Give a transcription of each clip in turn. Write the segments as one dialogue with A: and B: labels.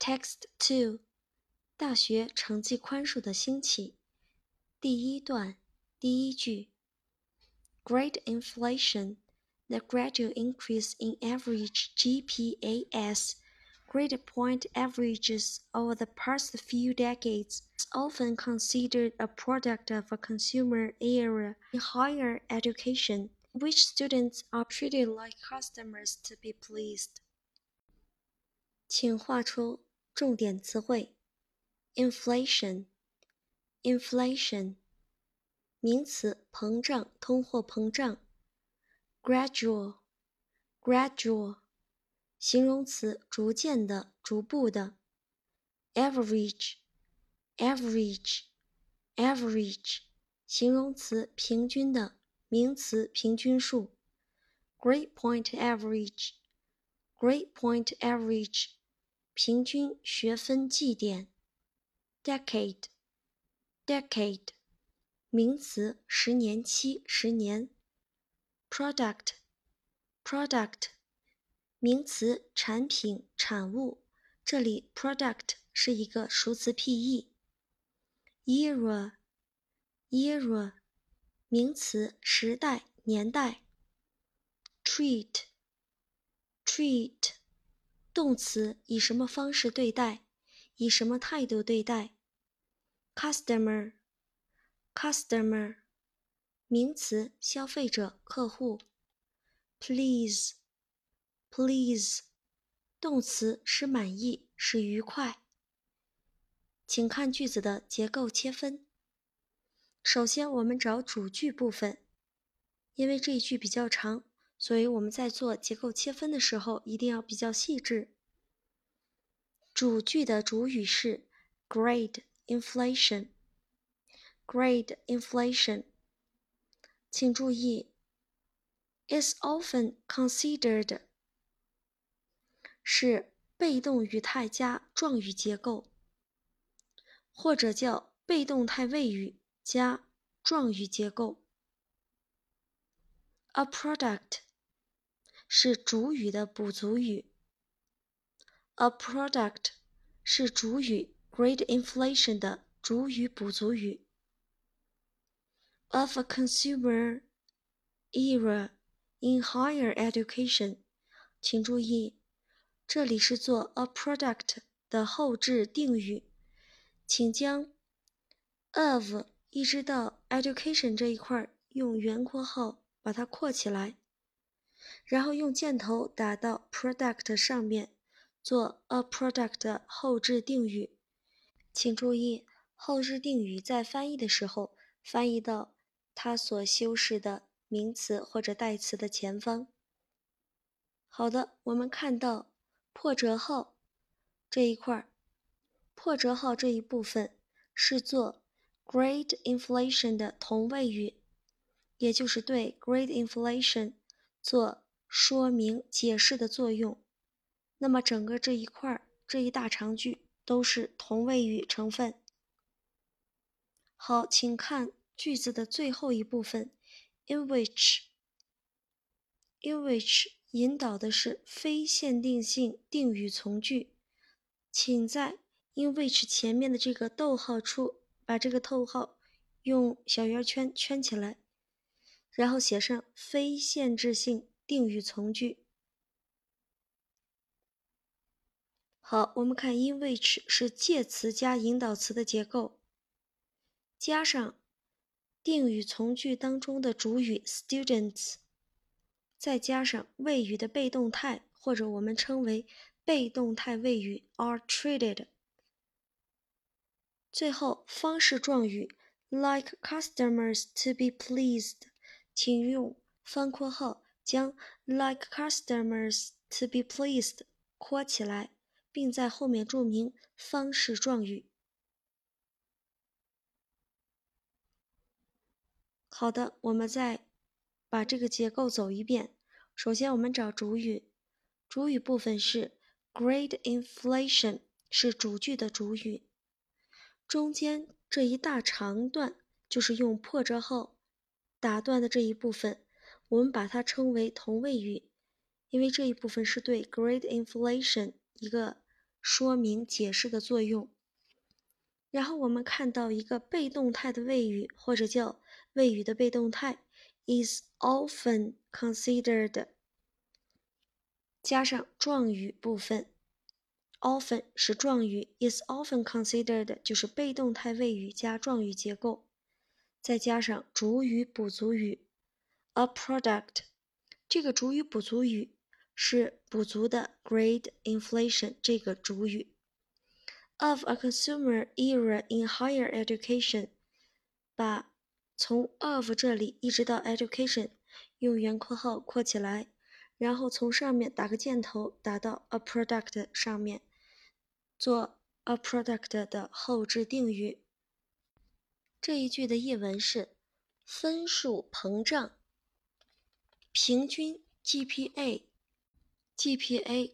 A: Text Two，大学成绩宽恕的兴起。第一段第一句：Great inflation, the gradual increase in average GPAs grade point averages over the past few decades is often considered a product of a consumer era in higher education, in which students are treated like customers to be pleased. 请画出 重点词汇：inflation，inflation，名词，膨胀、通货膨胀；gradual，gradual。形容词，逐渐的、逐步的。average，average，average，形容词，平均的。名词，平均数。grade point average，grade point average，平均学分绩点。decade，decade，名词，十年期、十年。product，product。名词，产品、产物。这里 product 是一个熟词僻义。era，era，名词，时代、年代。treat，treat，动词，以什么方式对待，以什么态度对待。customer，customer，名词，消费者、客户。please。Please，动词使满意，使愉快。请看句子的结构切分。首先，我们找主句部分，因为这一句比较长，所以我们在做结构切分的时候一定要比较细致。主句的主语是 grade inflation，grade inflation。请注意，is often considered。是被动语态加状语结构，或者叫被动态谓语加状语结构。A product 是主语的补足语。A product 是主语 great inflation 的主语补足语。Of a consumer era in higher education，请注意。这里是做 a product 的后置定语，请将 of 一直到 education 这一块用圆括号把它括起来，然后用箭头打到 product 上面做 a product 后置定语。请注意，后置定语在翻译的时候翻译到它所修饰的名词或者代词的前方。好的，我们看到。破折号这一块儿，破折号这一部分是做 great inflation 的同位语，也就是对 great inflation 做说明解释的作用。那么整个这一块儿这一大长句都是同位语成分。好，请看句子的最后一部分，in which，in which。引导的是非限定性定语从句，请在 in which 前面的这个逗号处把这个逗号用小圆圈圈起来，然后写上非限制性定语从句。好，我们看 in which 是介词加引导词的结构，加上定语从句当中的主语 students。再加上谓语的被动态，或者我们称为被动态谓语 are treated。最后方式状语 like customers to be pleased，请用方括号将 like customers to be pleased 括起来，并在后面注明方式状语。好的，我们再。把这个结构走一遍。首先，我们找主语，主语部分是 great inflation，是主句的主语。中间这一大长段就是用破折号打断的这一部分，我们把它称为同位语，因为这一部分是对 great inflation 一个说明、解释的作用。然后我们看到一个被动态的谓语，或者叫谓语的被动态，is often considered，加上状语部分，often 是状语，is often considered 就是被动态谓语加状语结构，再加上主语补足语，a product，这个主语补足语是补足的 grade inflation 这个主语。of a consumer era in higher education，把从 of 这里一直到 education 用圆括号括起来，然后从上面打个箭头打到 a product 上面，做 a product 的后置定语。这一句的译文是分数膨胀，平均 GPA，GPA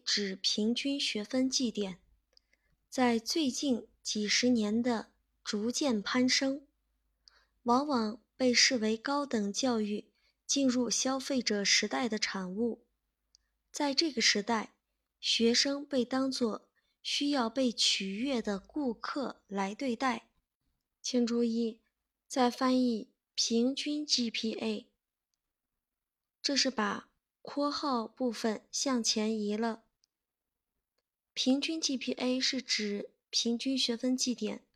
A: 指平均学分绩点。在最近几十年的逐渐攀升，往往被视为高等教育进入消费者时代的产物。在这个时代，学生被当作需要被取悦的顾客来对待。请注意，在翻译平均 GPA，这是把括号部分向前移了。平均 GPA 是指平均学分绩点，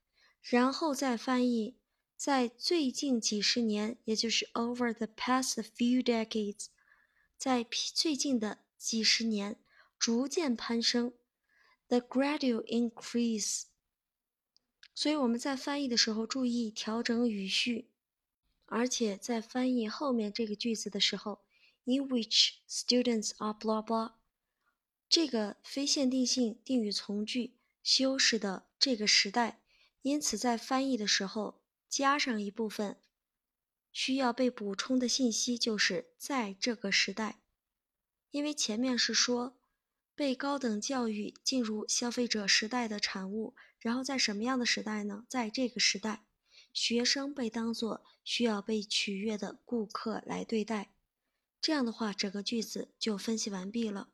A: 然后再翻译，在最近几十年，也就是 over the past few decades，在最近的几十年逐渐攀升，the gradual increase。所以我们在翻译的时候注意调整语序，而且在翻译后面这个句子的时候，in which students are blah blah。这个非限定性定语从句修饰的这个时代，因此在翻译的时候加上一部分需要被补充的信息，就是在这个时代，因为前面是说被高等教育进入消费者时代的产物，然后在什么样的时代呢？在这个时代，学生被当作需要被取悦的顾客来对待。这样的话，整个句子就分析完毕了。